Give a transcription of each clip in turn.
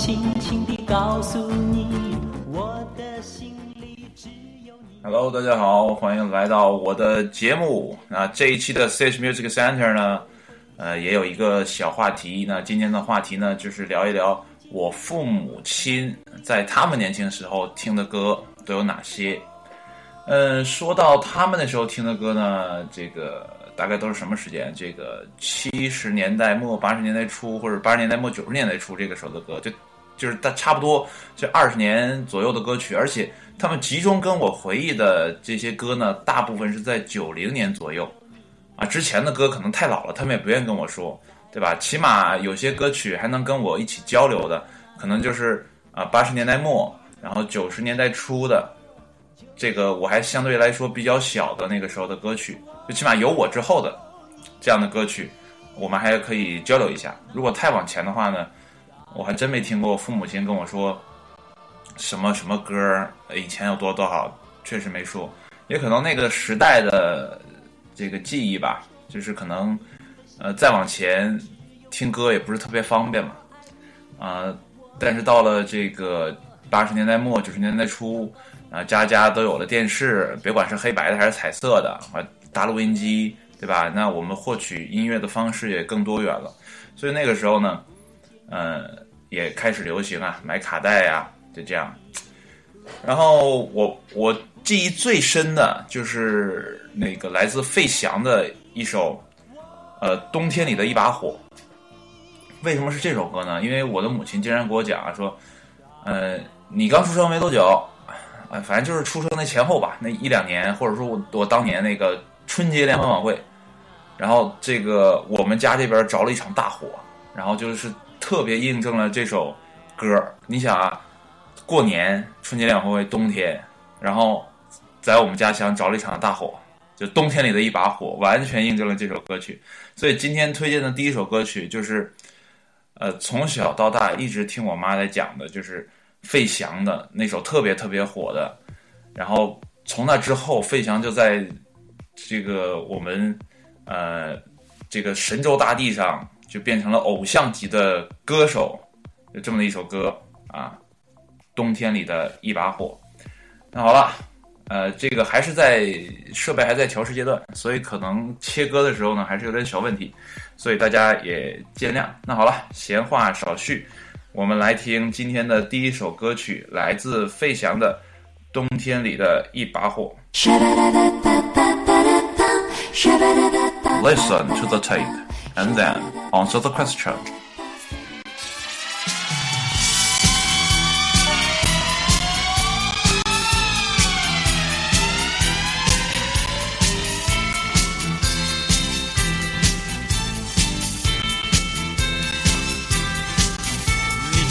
轻轻地告诉你，我的心里只有你。Hello，大家好，欢迎来到我的节目。那这一期的 CH Music Center 呢，呃，也有一个小话题。那今天的话题呢，就是聊一聊我父母亲在他们年轻时候听的歌都有哪些。嗯，说到他们那时候听的歌呢，这个大概都是什么时间？这个七十年代末、八十年代初，或者八十年代末、九十年代初这个时候的歌，就就是大差不多这二十年左右的歌曲，而且他们集中跟我回忆的这些歌呢，大部分是在九零年左右啊，之前的歌可能太老了，他们也不愿意跟我说，对吧？起码有些歌曲还能跟我一起交流的，可能就是啊八十年代末，然后九十年代初的。这个我还相对来说比较小的那个时候的歌曲，就起码有我之后的这样的歌曲，我们还可以交流一下。如果太往前的话呢，我还真没听过父母亲跟我说什么什么歌儿以前有多多好，确实没说。也可能那个时代的这个记忆吧，就是可能呃再往前听歌也不是特别方便嘛，啊、但是到了这个八十年代末九十年代初。啊，家家都有了电视，别管是黑白的还是彩色的，啊，大录音机，对吧？那我们获取音乐的方式也更多元了，所以那个时候呢，呃，也开始流行啊，买卡带呀、就这样。然后我我记忆最深的就是那个来自费翔的一首，呃，冬天里的一把火。为什么是这首歌呢？因为我的母亲经常给我讲啊，说，呃，你刚出生没多久。啊，反正就是出生那前后吧，那一两年，或者说我我当年那个春节联欢晚会，然后这个我们家这边着了一场大火，然后就是特别印证了这首歌。你想啊，过年春节联欢会冬天，然后在我们家乡着了一场大火，就冬天里的一把火，完全印证了这首歌曲。所以今天推荐的第一首歌曲就是，呃，从小到大一直听我妈在讲的，就是。费翔的那首特别特别火的，然后从那之后，费翔就在这个我们呃这个神州大地上就变成了偶像级的歌手，就这么的一首歌啊，冬天里的一把火。那好了，呃，这个还是在设备还在调试阶段，所以可能切割的时候呢还是有点小问题，所以大家也见谅。那好了，闲话少叙。我们来听今天的第一首歌曲，来自费翔的《冬天里的一把火》。Listen to the tape and then answer the question.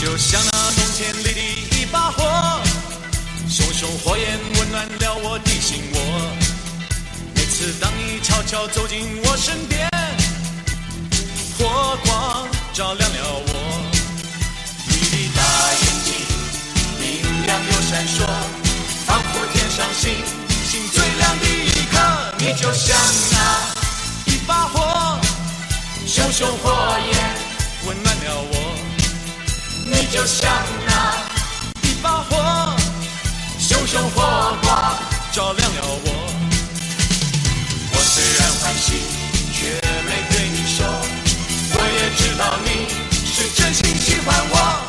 就像那冬天里的一把火，熊熊火焰温暖了我的心窝。每次当你悄悄走进我身边， 说，仿佛天上星星最亮的一颗。你就像那一把火，熊熊火焰温暖了我。你就像那一把火，熊熊火光照亮了我。我虽然欢喜，却没对你说，我也知道你是真心喜欢我。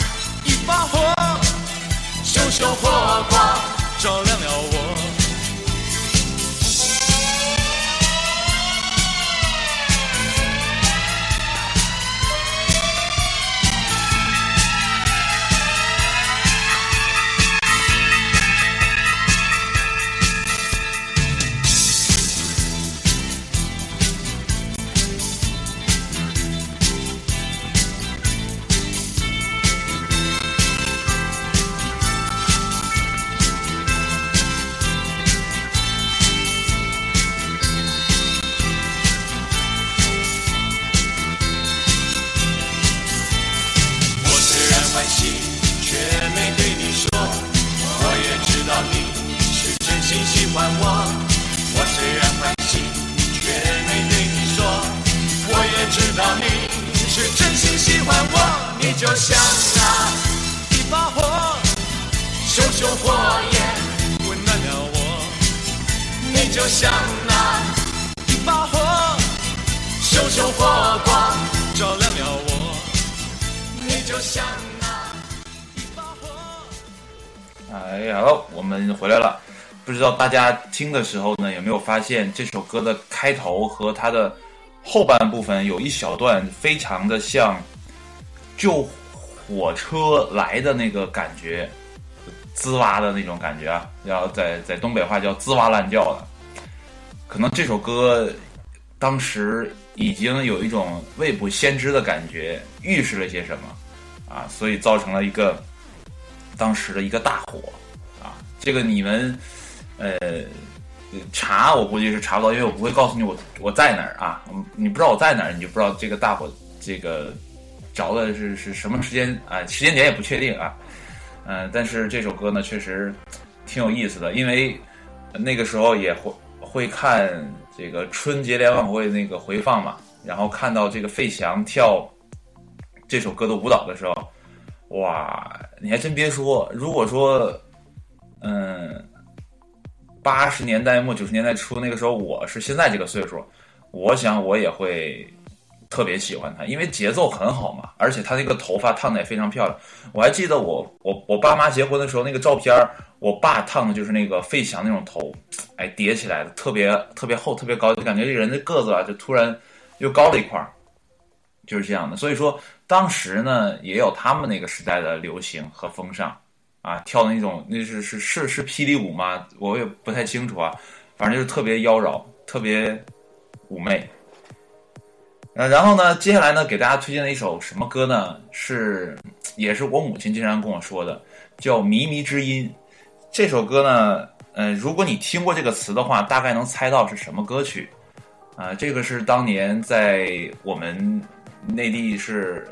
把火，熊熊火光。听的时候呢，有没有发现这首歌的开头和它的后半部分有一小段非常的像救火车来的那个感觉，滋哇的那种感觉啊，要在在东北话叫滋哇乱叫的。可能这首歌当时已经有一种未卜先知的感觉，预示了些什么啊，所以造成了一个当时的一个大火啊。这个你们呃查，我估计是查不到，因为我不会告诉你我我在哪儿啊。你不知道我在哪儿，你就不知道这个大火这个着的是是什么时间啊，时间点也不确定啊。嗯、但是这首歌呢，确实挺有意思的，因为那个时候也会会看这个春节联欢晚会那个回放嘛，然后看到这个费翔跳这首歌的舞蹈的时候，哇，你还真别说，如果说，嗯，八十年代末九十年代初那个时候我是现在这个岁数，我想我也会特别喜欢他，因为节奏很好嘛，而且他那个头发烫的也非常漂亮。我还记得我我我爸妈结婚的时候那个照片，我爸烫的就是那个费翔那种头，哎叠起来的，特别特别厚，特别高，就感觉这人的个子啊就突然又高了一块儿，就是这样的。所以说当时呢也有他们那个时代的流行和风尚啊，跳的那种那是是是是霹雳舞吗？我也不太清楚啊，反正就是特别妖娆，特别妩媚。呃，然后呢，接下来呢，给大家推荐的一首什么歌呢？是也是我母亲经常跟我说的，叫《靡靡之音》。这首歌呢，呃，如果你听过这个词的话，大概能猜到是什么歌曲。啊、这个是当年在我们内地是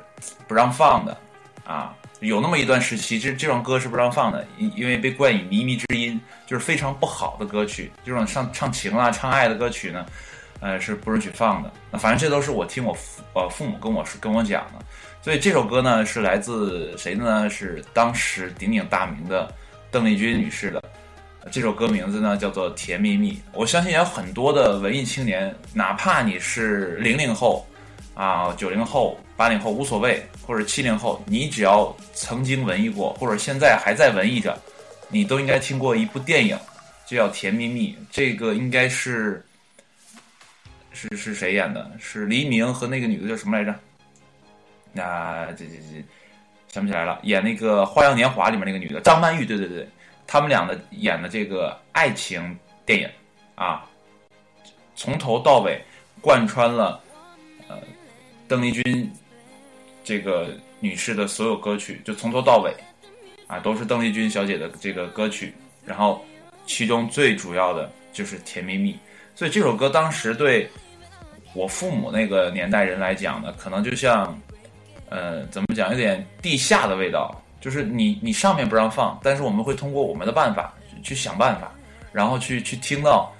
不让放的啊，有那么一段时期，这这种歌是不让放的，因因为被冠以靡靡之音，就是非常不好的歌曲。这种唱唱情啊、唱爱的歌曲呢，呃，是不允许放的。那反正这都是我听我父呃父母跟我说跟我讲的。所以这首歌呢是来自谁的呢？是当时鼎鼎大名的邓丽君女士的。这首歌名字呢叫做《甜蜜蜜》。我相信有很多的文艺青年，哪怕你是零零后啊、九零后、八零后无所谓，或者七零后，你只要曾经文艺过，或者现在还在文艺着，你都应该听过一部电影，就叫《甜蜜蜜》。这个应该是是是谁演的？是黎明和那个女的叫什么来着？啊，这这这想不起来了。演那个《花样年华》里面那个女的张曼玉，对对对，他们俩的演的这个爱情电影啊，从头到尾贯穿了呃邓丽君这个女士的所有歌曲，就从头到尾啊都是邓丽君小姐的这个歌曲，然后其中最主要的就是《甜蜜蜜》，所以这首歌当时对我父母那个年代人来讲呢，可能就像呃怎么讲，有点地下的味道。就是你你上面不让放，但是我们会通过我们的办法去想办法，然后去去听到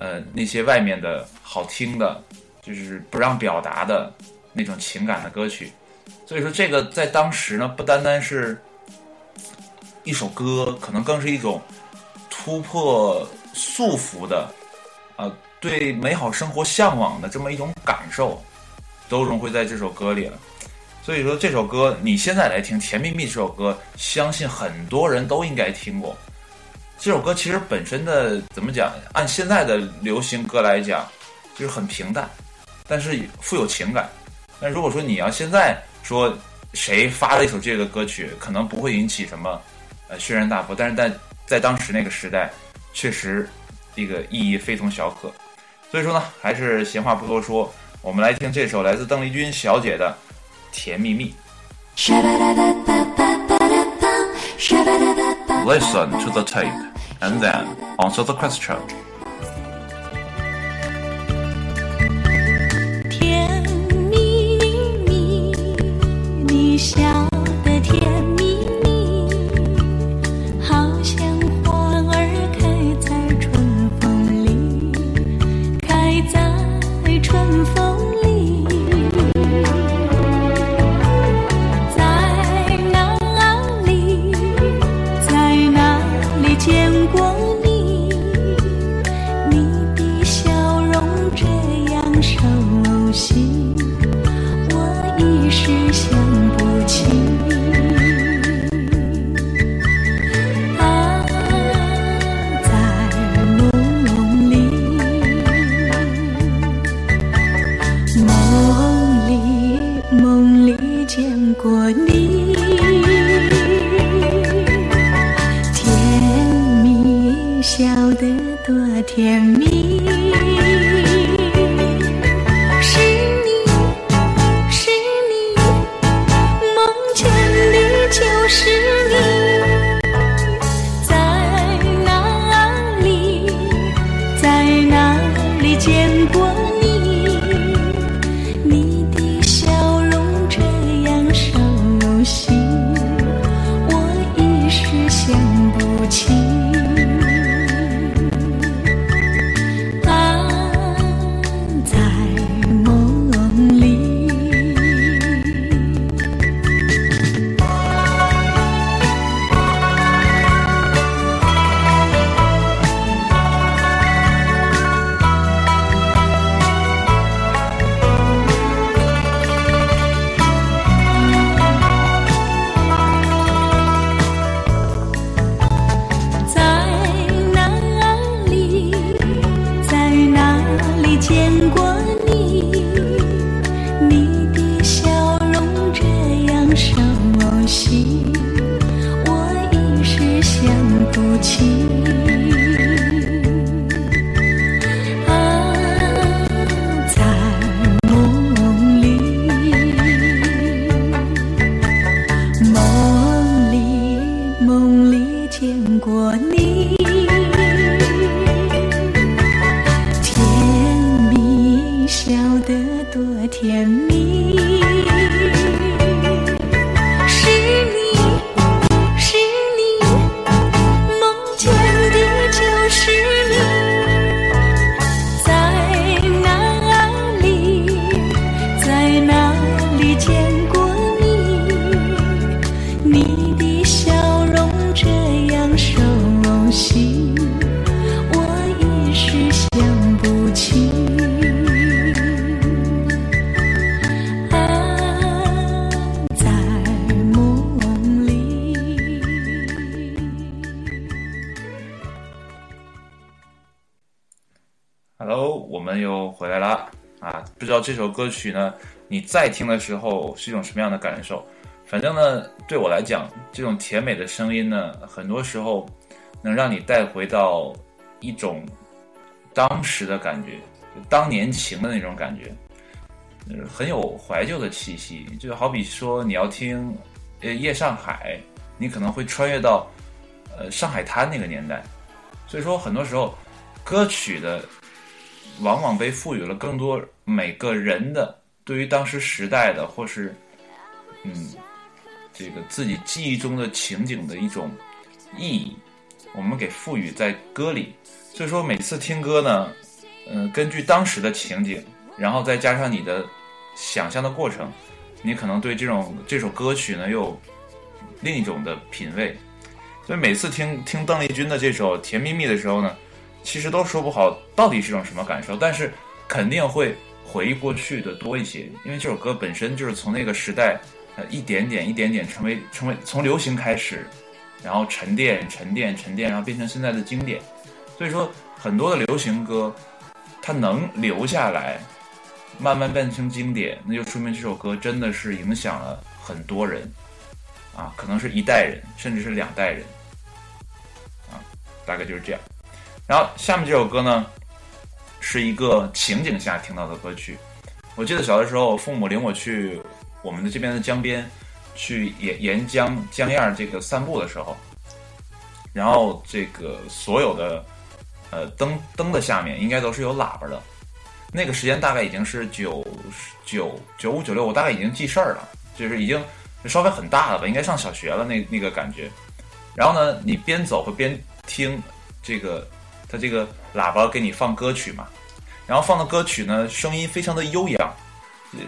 呃那些外面的好听的，就是不让表达的那种情感的歌曲。所以说这个在当时呢，不单单是一首歌，可能更是一种突破束缚的啊、对美好生活向往的这么一种感受，都融汇在这首歌里了。所以说这首歌你现在来听《甜蜜蜜》这首歌，相信很多人都应该听过。这首歌其实本身的怎么讲，按现在的流行歌来讲，就是很平淡，但是富有情感。那如果说你要现在说谁发了一首这个歌曲，可能不会引起什么呃轩然大波，但是在在当时那个时代，确实这个意义非同小可。所以说呢，还是闲话不多说，我们来听这首来自邓丽君小姐的《甜蜜蜜》。Listen to the tape and then answer the question. 见过这首歌曲呢，你在听的时候是一种什么样的感受？反正呢，对我来讲，这种甜美的声音呢，很多时候能让你带回到一种当时的感觉，就当年情的那种感觉，呃，很有怀旧的气息。就好比说，你要听呃《夜上海》，你可能会穿越到呃上海滩那个年代。所以说，很多时候歌曲的往往被赋予了更多每个人的对于当时时代的或是嗯这个自己记忆中的情景的一种意义，我们给赋予在歌里。所以说每次听歌呢，嗯、根据当时的情景，然后再加上你的想象的过程，你可能对这种这首歌曲呢又另一种的品味。所以每次听听邓丽君的这首《甜蜜蜜》的时候呢，其实都说不好到底是种什么感受，但是肯定会回忆过去的多一些，因为这首歌本身就是从那个时代，呃，一点点、一点点成为成为从流行开始，然后沉淀、沉淀、沉淀，然后变成现在的经典。所以说，很多的流行歌，它能留下来，慢慢变成经典，那就说明这首歌真的是影响了很多人，啊，可能是一代人，甚至是两代人，啊，大概就是这样。然后下面这首歌呢，是一个情景下听到的歌曲。我记得小的时候，父母领我去我们的这边的江边，去沿沿江江沿儿这个散步的时候，然后这个所有的呃灯灯的下面应该都是有喇叭的。那个时间大概已经是九九九五九六，我大概已经记事儿了，就是已经稍微很大了吧，应该上小学了那那个感觉。然后呢，你边走会边听这个，它这个喇叭给你放歌曲嘛，然后放的歌曲呢，声音非常的悠扬，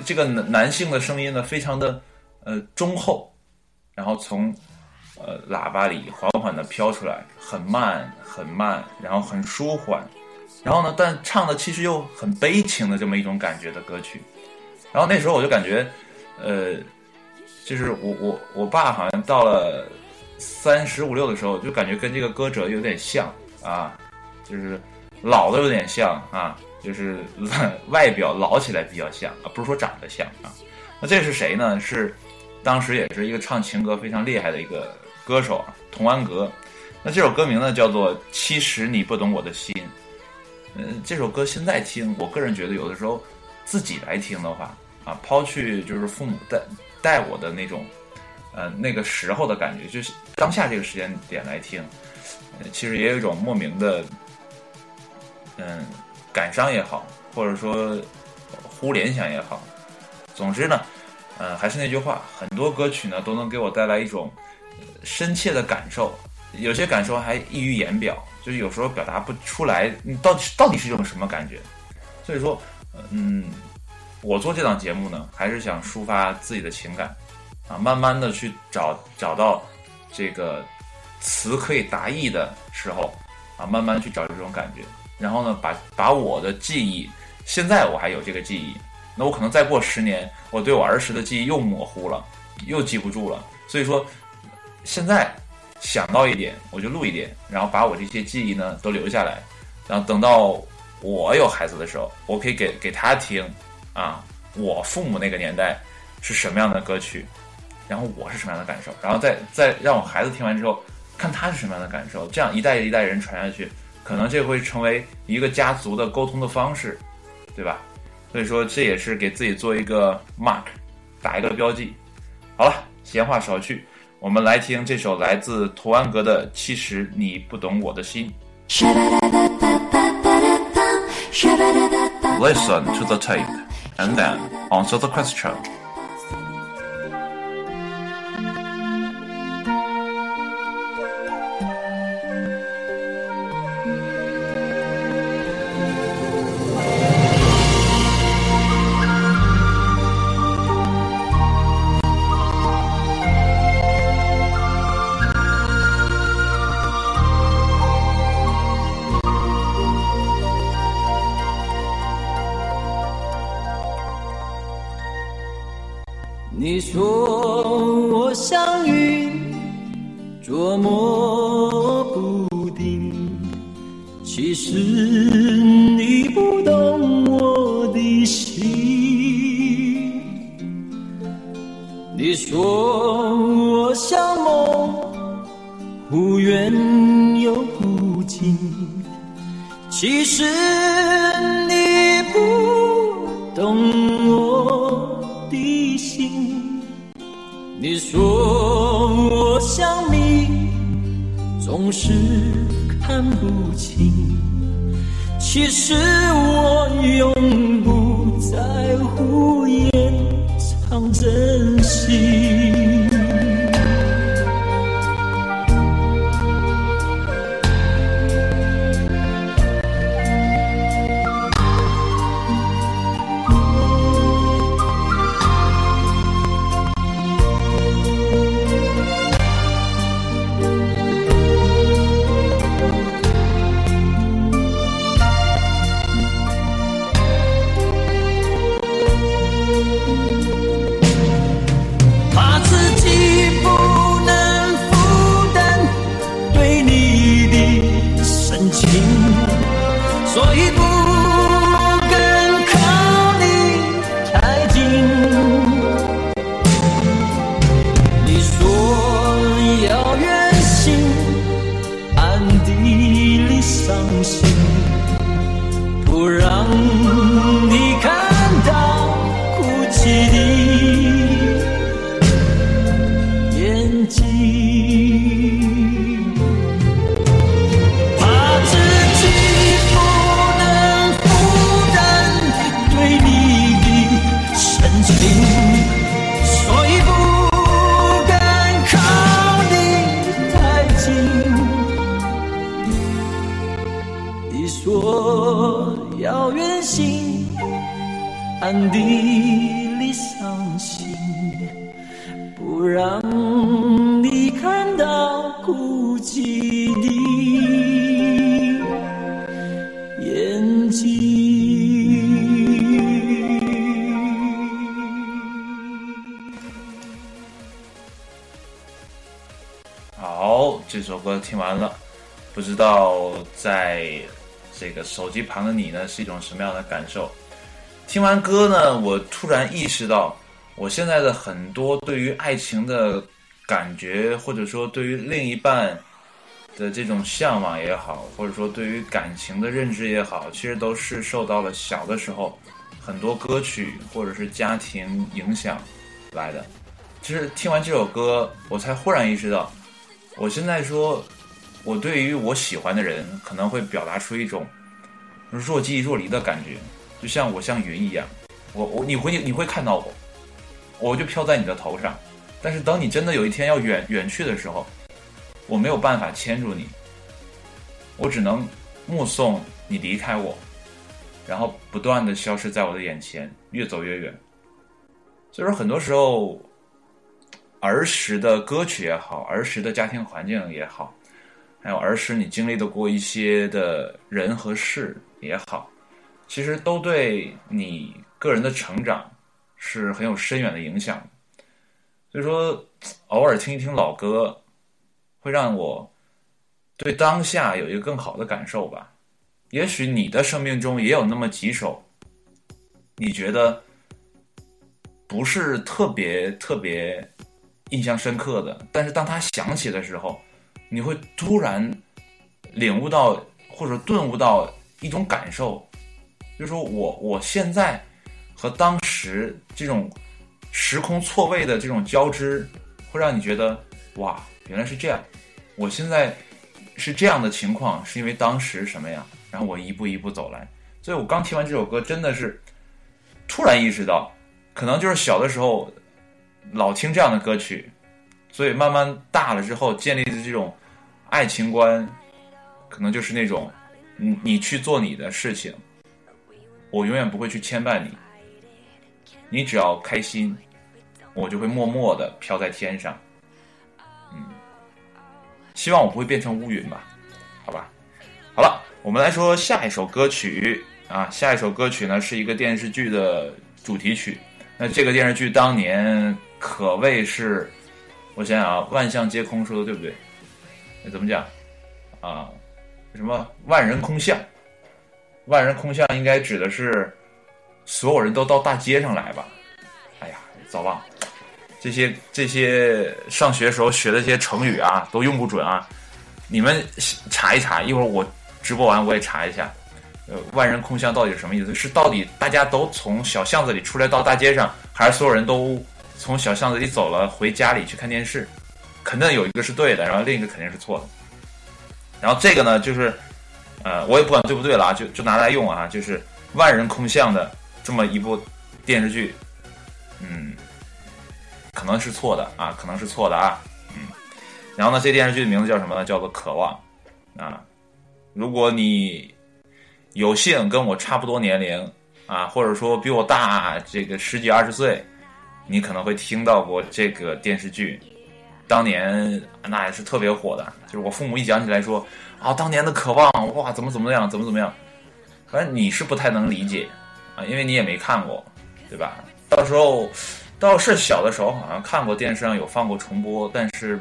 这个男男性的声音呢，非常的呃中厚，然后从呃喇叭里缓缓的飘出来，很慢很慢，然后很舒缓，然后呢，但唱的其实又很悲情的这么一种感觉的歌曲。然后那时候我就感觉，呃，就是我我我爸好像到了三十五六的时候，就感觉跟这个歌者有点像啊，就是老的有点像啊，就是外表老起来比较像啊，不是说长得像啊。那这是谁呢？是当时也是一个唱情歌非常厉害的一个歌手啊，童安格。那这首歌名呢叫做《其实你不懂我的心》。嗯，这首歌现在听，我个人觉得有的时候自己来听的话啊，抛去就是父母带带我的那种，呃，那个时候的感觉，就是当下这个时间点来听，呃其实也有一种莫名的，嗯，感伤也好，或者说忽联想也好，总之呢，呃，还是那句话，很多歌曲呢都能给我带来一种深切的感受，有些感受还溢于言表，就是有时候表达不出来，你到底到底是一种什么感觉？所以说，嗯，我做这档节目呢，还是想抒发自己的情感，啊，慢慢的去找找到这个词可以达意的时候，啊，慢慢去找这种感觉，然后呢，把把我的记忆，现在我还有这个记忆，那我可能再过十年，我对我儿时的记忆又模糊了，又记不住了，所以说，现在想到一点我就录一点，然后把我这些记忆呢都留下来，然后等到我有孩子的时候，我可以给给他听，啊，我父母那个年代是什么样的歌曲，然后我是什么样的感受，然后再再让我孩子听完之后，看他是什么样的感受，这样一代一代人传下去，可能这会成为一个家族的沟通的方式，对吧？所以说这也是给自己做一个 mark，打一个标记。好了，闲话少叙，我们来听这首来自图安格的《其实你不懂我的心》。Listen to the tape and then answer the question. 这首歌听完了，不知道在这个手机旁的你呢是一种什么样的感受？听完歌呢，我突然意识到，我现在的很多对于爱情的感觉，或者说对于另一半的这种向往也好，或者说对于感情的认知也好，其实都是受到了小的时候很多歌曲或者是家庭影响来的。其实听完这首歌，我才忽然意识到，我现在说，我对于我喜欢的人，可能会表达出一种若即若离的感觉，就像我像云一样，我我你会你会看到我，我就飘在你的头上，但是等你真的有一天要远远去的时候，我没有办法牵住你，我只能目送你离开我，然后不断的消失在我的眼前，越走越远。所以说，很多时候。儿时的歌曲也好，儿时的家庭环境也好，还有儿时你经历的过一些的人和事也好，其实都对你个人的成长是很有深远的影响。所以说，偶尔听一听老歌，会让我对当下有一个更好的感受吧。也许你的生命中也有那么几首，你觉得不是特别特别。印象深刻的，但是当他响起的时候，你会突然领悟到或者顿悟到一种感受，就是说我我现在和当时这种时空错位的这种交织，会让你觉得哇，原来是这样，我现在是这样的情况，是因为当时什么呀？然后我一步一步走来，所以我刚听完这首歌，真的是突然意识到，可能就是小的时候。老听这样的歌曲，所以慢慢大了之后建立的这种爱情观，可能就是那种，你你去做你的事情，我永远不会去牵绊你，你只要开心，我就会默默的飘在天上，嗯，希望我不会变成乌云吧，好吧，好了，我们来说下一首歌曲。啊，下一首歌曲呢是一个电视剧的主题曲，那这个电视剧当年。可谓是，我想想啊，万象皆空说的对不对？那怎么讲啊？什么万人空巷？万人空巷应该指的是所有人都到大街上来吧？哎呀，早忘了这些这些上学时候学的这些成语啊，都用不准啊！你们查一查，一会儿我直播完我也查一下。呃，万人空巷到底什么意思？是到底大家都从小巷子里出来到大街上，还是所有人都？从小巷子里走了，回家里去看电视，肯定有一个是对的，然后另一个肯定是错的。然后这个呢，就是，呃，我也不管对不对了啊，就就拿来用啊，就是万人空巷的这么一部电视剧，嗯，可能是错的啊，可能是错的啊，嗯。然后呢，这电视剧的名字叫什么呢？叫做《渴望》啊。如果你有幸跟我差不多年龄啊，或者说比我大这个十几二十岁。你可能会听到过这个电视剧，当年那也是特别火的。就是我父母一讲起来说啊，当年的渴望哇，怎么怎么样，怎么怎么样。反正你是不太能理解啊，因为你也没看过，对吧？到时候倒是小的时候好像看过电视上有放过重播，但是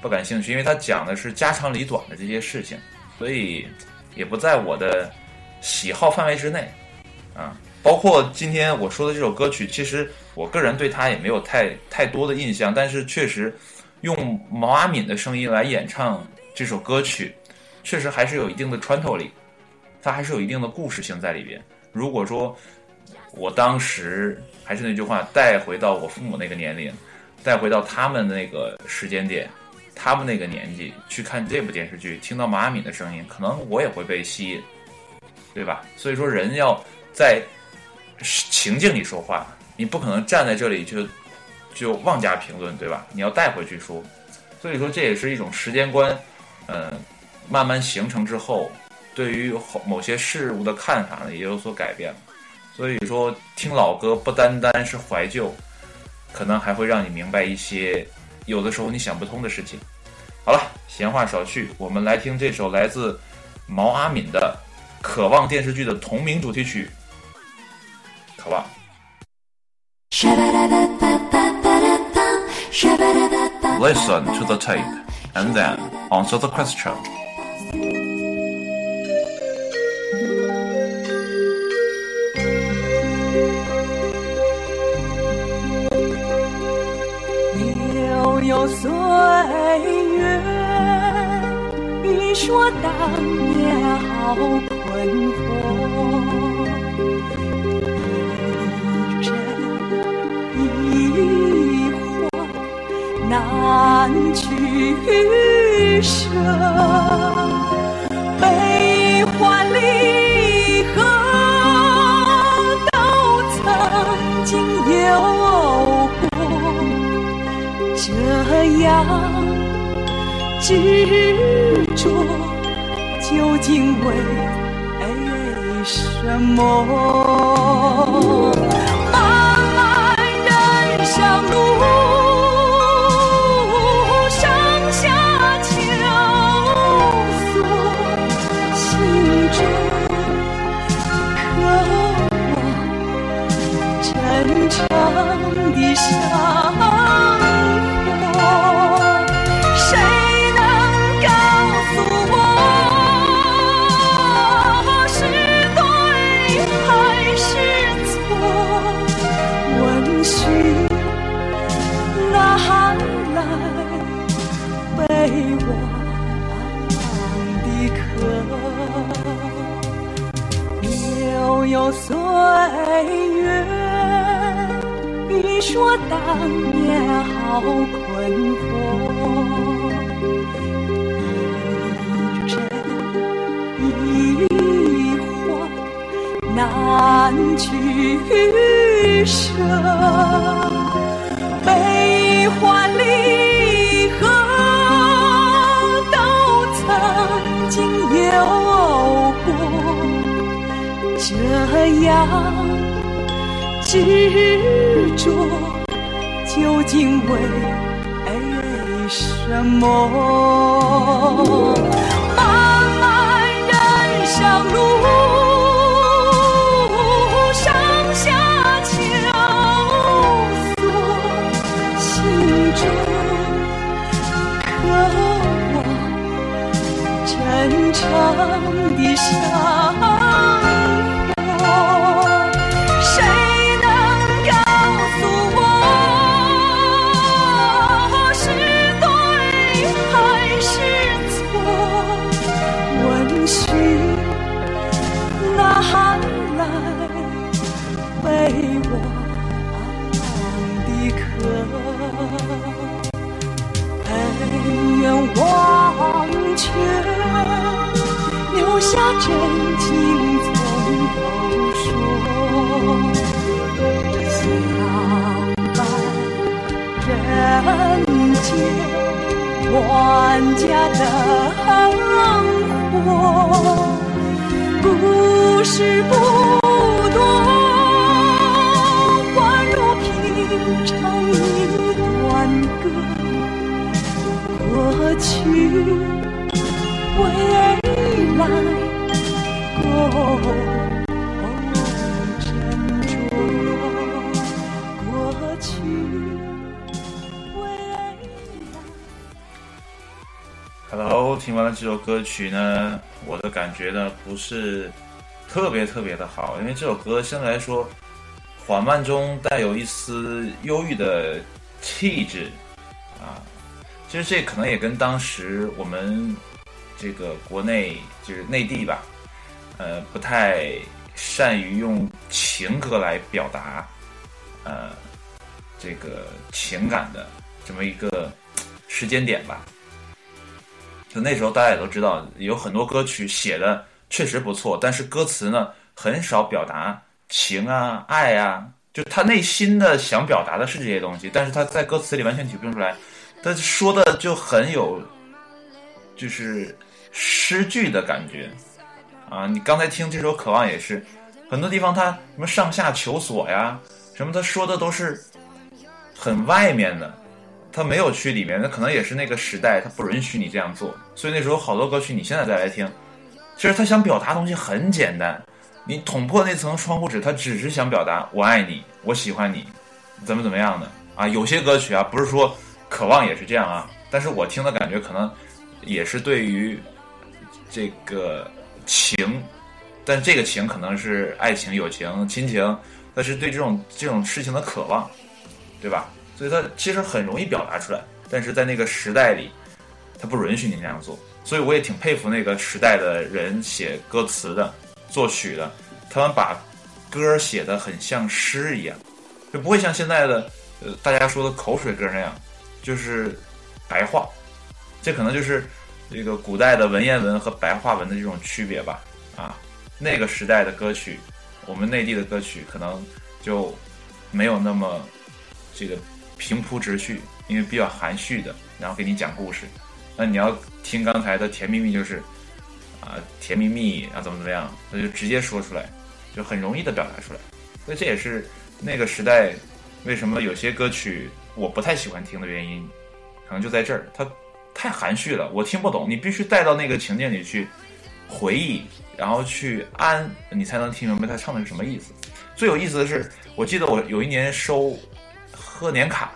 不感兴趣，因为它讲的是家长里短的这些事情，所以也不在我的喜好范围之内啊。包括今天我说的这首歌曲，其实我个人对它也没有太太多的印象，但是确实用毛阿敏的声音来演唱这首歌曲，确实还是有一定的穿透力，它还是有一定的故事性在里边。如果说我当时还是那句话，带回到我父母那个年龄，带回到他们那个时间点，他们那个年纪去看这部电视剧，听到毛阿敏的声音，可能我也会被吸引，对吧？所以说人要在。情境里说话，你不可能站在这里就就妄加评论，对吧？你要带回去说，所以说这也是一种时间观，嗯，慢慢形成之后，对于某些事物的看法呢也有所改变。所以说听老歌不单单是怀旧，可能还会让你明白一些有的时候你想不通的事情。好了，闲话少叙，我们来听这首来自毛阿敏的《渴望》电视剧的同名主题曲。Listen to the tape and then answer the question. 难取舍，悲欢离合都曾经有过。这样执着，究竟为什么？悠悠岁月，你说当年好困惑，一真一幻难取舍，悲欢离合过。这样执着，究竟为什么？灯火谁能告诉我是对还是错？问询南来北往真情从头说相伴人间万家灯火故事不多宛如平常一段歌。过去未来。Hello，听完了这首歌曲呢，我的感觉呢不是特别特别的好，因为这首歌相对来说缓慢中带有一丝忧郁的气质啊。其实这可能也跟当时我们这个国内就是内地吧，呃，不太善于用情歌来表达呃这个情感的这么一个时间点吧。就那时候大家也都知道，有很多歌曲写的确实不错，但是歌词呢很少表达情啊、爱啊，就他内心的想表达的是这些东西，但是他在歌词里完全体现出来，他说的就很有就是诗句的感觉啊。你刚才听这首《渴望》也是，很多地方他什么上下求索呀，什么他说的都是很外面的。他没有去里面，那可能也是那个时代，他不允许你这样做。所以那时候好多歌曲，你现在再来听，其实他想表达东西很简单。你捅破那层窗户纸，他只是想表达我爱你，我喜欢你，怎么怎么样的啊？有些歌曲啊，不是说渴望也是这样啊，但是我听的感觉可能也是对于这个情，但这个情可能是爱情、友情、亲情，但是对这种这种事情的渴望，对吧？所以它其实很容易表达出来，但是在那个时代里，他不允许你那样做。所以我也挺佩服那个时代的人写歌词的、作曲的，他们把歌写的很像诗一样，就不会像现在的呃大家说的口水歌那样，就是白话。这可能就是这个古代的文言文和白话文的这种区别吧。啊，那个时代的歌曲，我们内地的歌曲可能就没有那么这个平铺直叙，因为比较含蓄的，然后给你讲故事。那你要听刚才的甜蜜蜜，就是啊甜蜜蜜啊怎么怎么样，那就直接说出来，就很容易的表达出来。所以这也是那个时代为什么有些歌曲我不太喜欢听的原因，可能就在这儿，它太含蓄了，我听不懂。你必须带到那个情境里去回忆，然后去安，你才能听明白他唱的是什么意思。最有意思的是，我记得我有一年收贺年卡，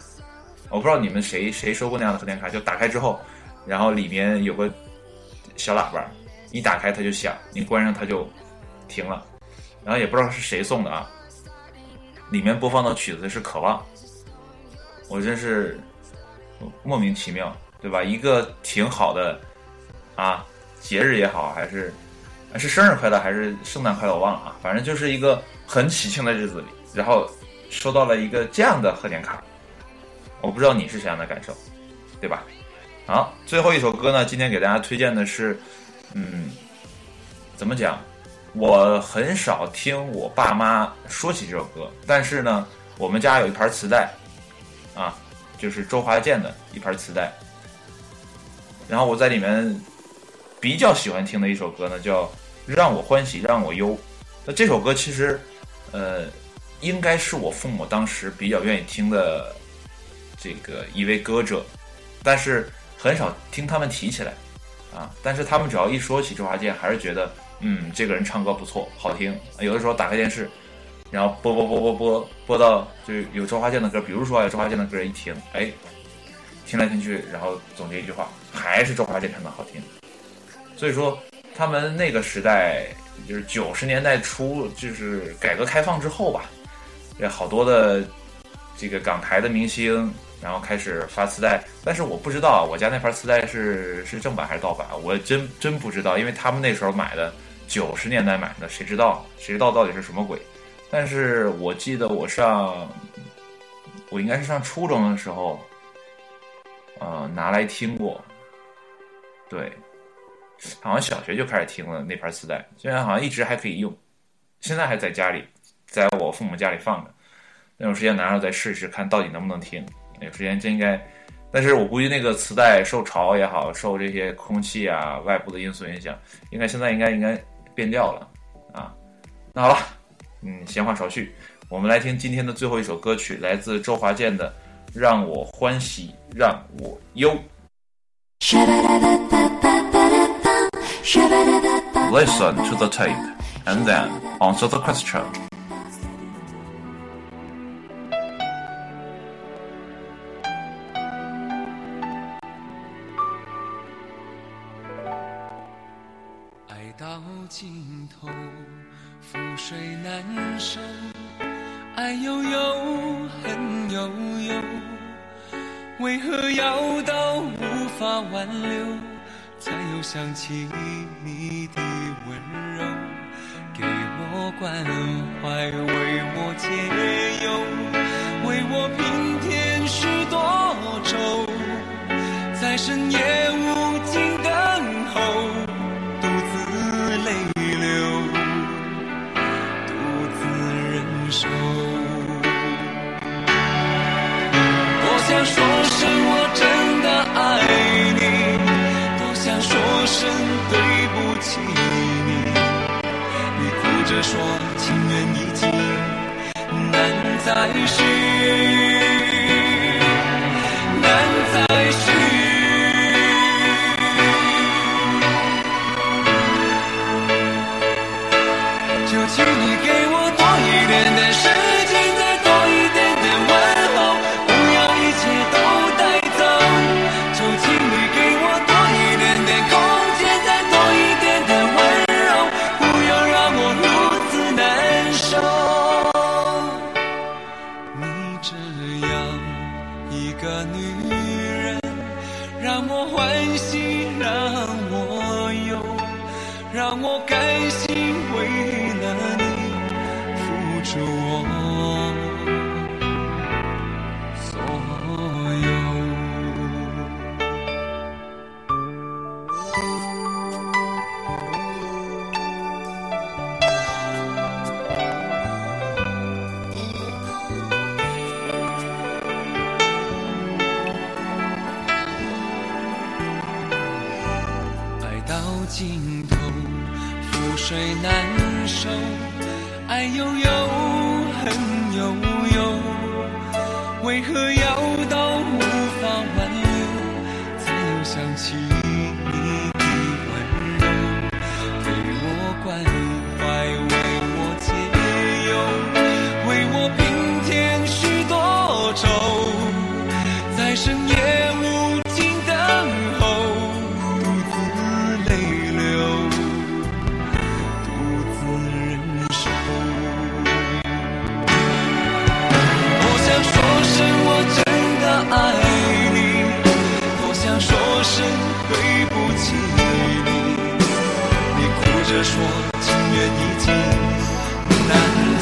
我不知道你们谁谁收过那样的贺年卡，就打开之后。然后里面有个小喇叭，一打开它就响，你关上它就停了。然后也不知道是谁送的啊，里面播放的曲子是《渴望》，我真是莫名其妙，对吧？一个挺好的啊，节日也好，还是是生日快乐还是圣诞快乐，我忘了啊。反正就是一个很喜庆的日子里，然后收到了一个这样的贺年卡，我不知道你是什么样的感受，对吧？好，最后一首歌呢，今天给大家推荐的是，嗯，怎么讲？我很少听我爸妈说起这首歌，但是呢，我们家有一盘磁带，啊，就是周华健的一盘磁带。然后我在里面比较喜欢听的一首歌呢，叫《让我欢喜让我忧》。那这首歌其实，呃，应该是我父母当时比较愿意听的这个一位歌者，但是。很少听他们提起来，啊，但是他们只要一说起周华健，还是觉得，嗯，这个人唱歌不错，好听。有的时候打开电视，然后播播播播播播到就有周华健的歌，比如说有周华健的歌一听，哎，听来听去，然后总结一句话，还是周华健唱的好听。所以说，他们那个时代就是九十年代初，就是改革开放之后吧，这好多的这个港台的明星。然后开始发磁带，但是我不知道我家那盘磁带是是正版还是盗版，我真真不知道，因为他们那时候买的九十年代买的，谁知道谁知道到底是什么鬼？但是我记得我上我应该是上初中的时候，呃，拿来听过，对，好像小学就开始听了那盘磁带，现在好像一直还可以用，现在还在家里，在我父母家里放着，那有时间拿着再试试看到底能不能听。有时间真应该，但是我估计那个磁带受潮也好，受这些空气啊、外部的因素影响，应该现在应该应该变调了啊。那好了，嗯，闲话少叙，我们来听今天的最后一首歌曲，来自周华健的《让我欢喜让我忧》。Listen to the tape and then answer the question. 在世。手，爱悠悠，恨悠悠，为何要到无法挽留，才又想起你的温柔，给我关说情缘已尽，难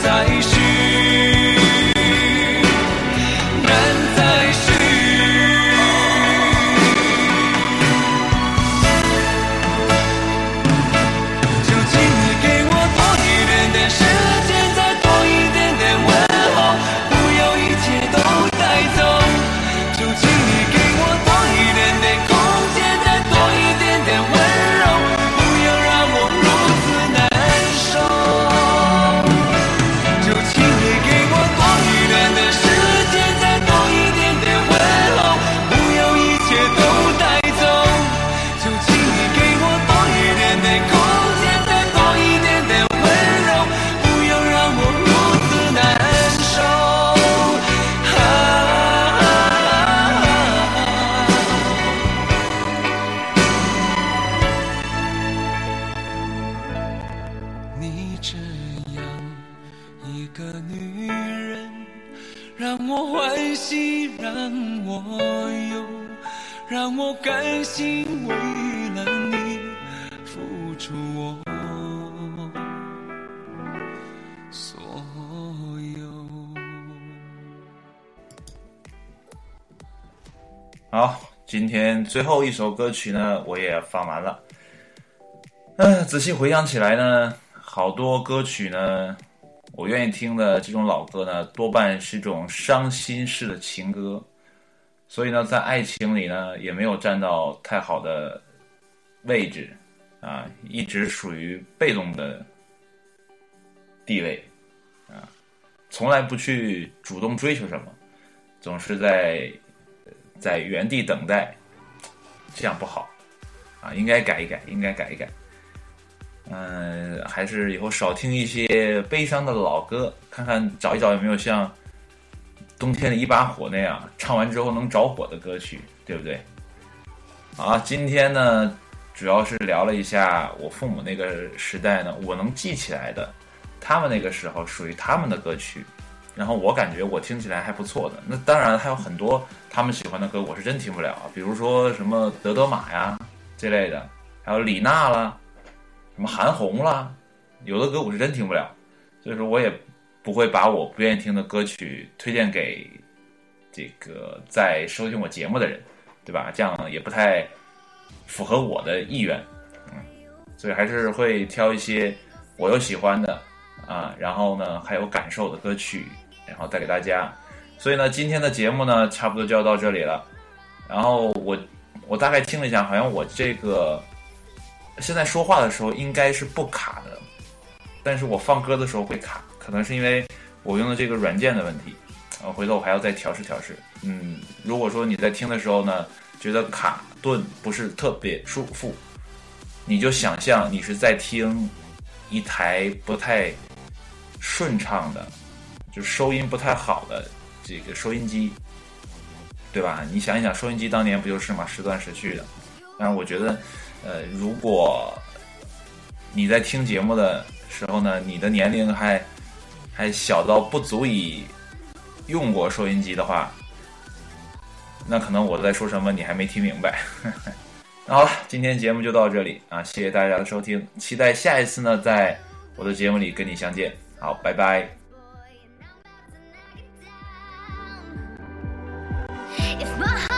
再续，今天最后一首歌曲呢，我也放完了。嗯，仔细回想起来呢，好多歌曲呢，我愿意听的这种老歌呢，多半是这种伤心式的情歌，所以呢，在爱情里呢，也没有占到太好的位置啊，一直属于被动的地位啊，从来不去主动追求什么，总是在在原地等待，这样不好啊，应该改一改，应该改一改。嗯，还是以后少听一些悲伤的老歌，看看找一找有没有像《冬天的一把火》那样唱完之后能着火的歌曲，对不对？啊，今天呢，主要是聊了一下我父母那个时代呢，我能记起来的，他们那个时候属于他们的歌曲，然后我感觉我听起来还不错的。那当然还有很多他们喜欢的歌，我是真听不了，比如说什么德德玛呀这类的，还有李娜啦。什么韩红啦，有的歌我是真听不了，所以说我也不会把我不愿意听的歌曲推荐给这个在收听我节目的人，对吧？这样也不太符合我的意愿，嗯，所以还是会挑一些我又喜欢的啊，然后呢还有感受的歌曲，然后带给大家。所以呢，今天的节目呢，差不多就要到这里了。然后我我大概听了一下，好像我这个。现在说话的时候应该是不卡的，但是我放歌的时候会卡，可能是因为我用的这个软件的问题，呃，回头我还要再调试调试。嗯，如果说你在听的时候呢，觉得卡顿不是特别舒服，你就想象你是在听一台不太顺畅的，就收音不太好的这个收音机，对吧？你想一想，收音机当年不就是嘛，时断时续的。但是我觉得。呃，如果你在听节目的时候呢，你的年龄还还小到不足以用过收音机的话，那可能我在说什么你还没听明白。那好了，今天节目就到这里啊，谢谢大家的收听，期待下一次呢，在我的节目里跟你相见。好，拜拜。It's my heart.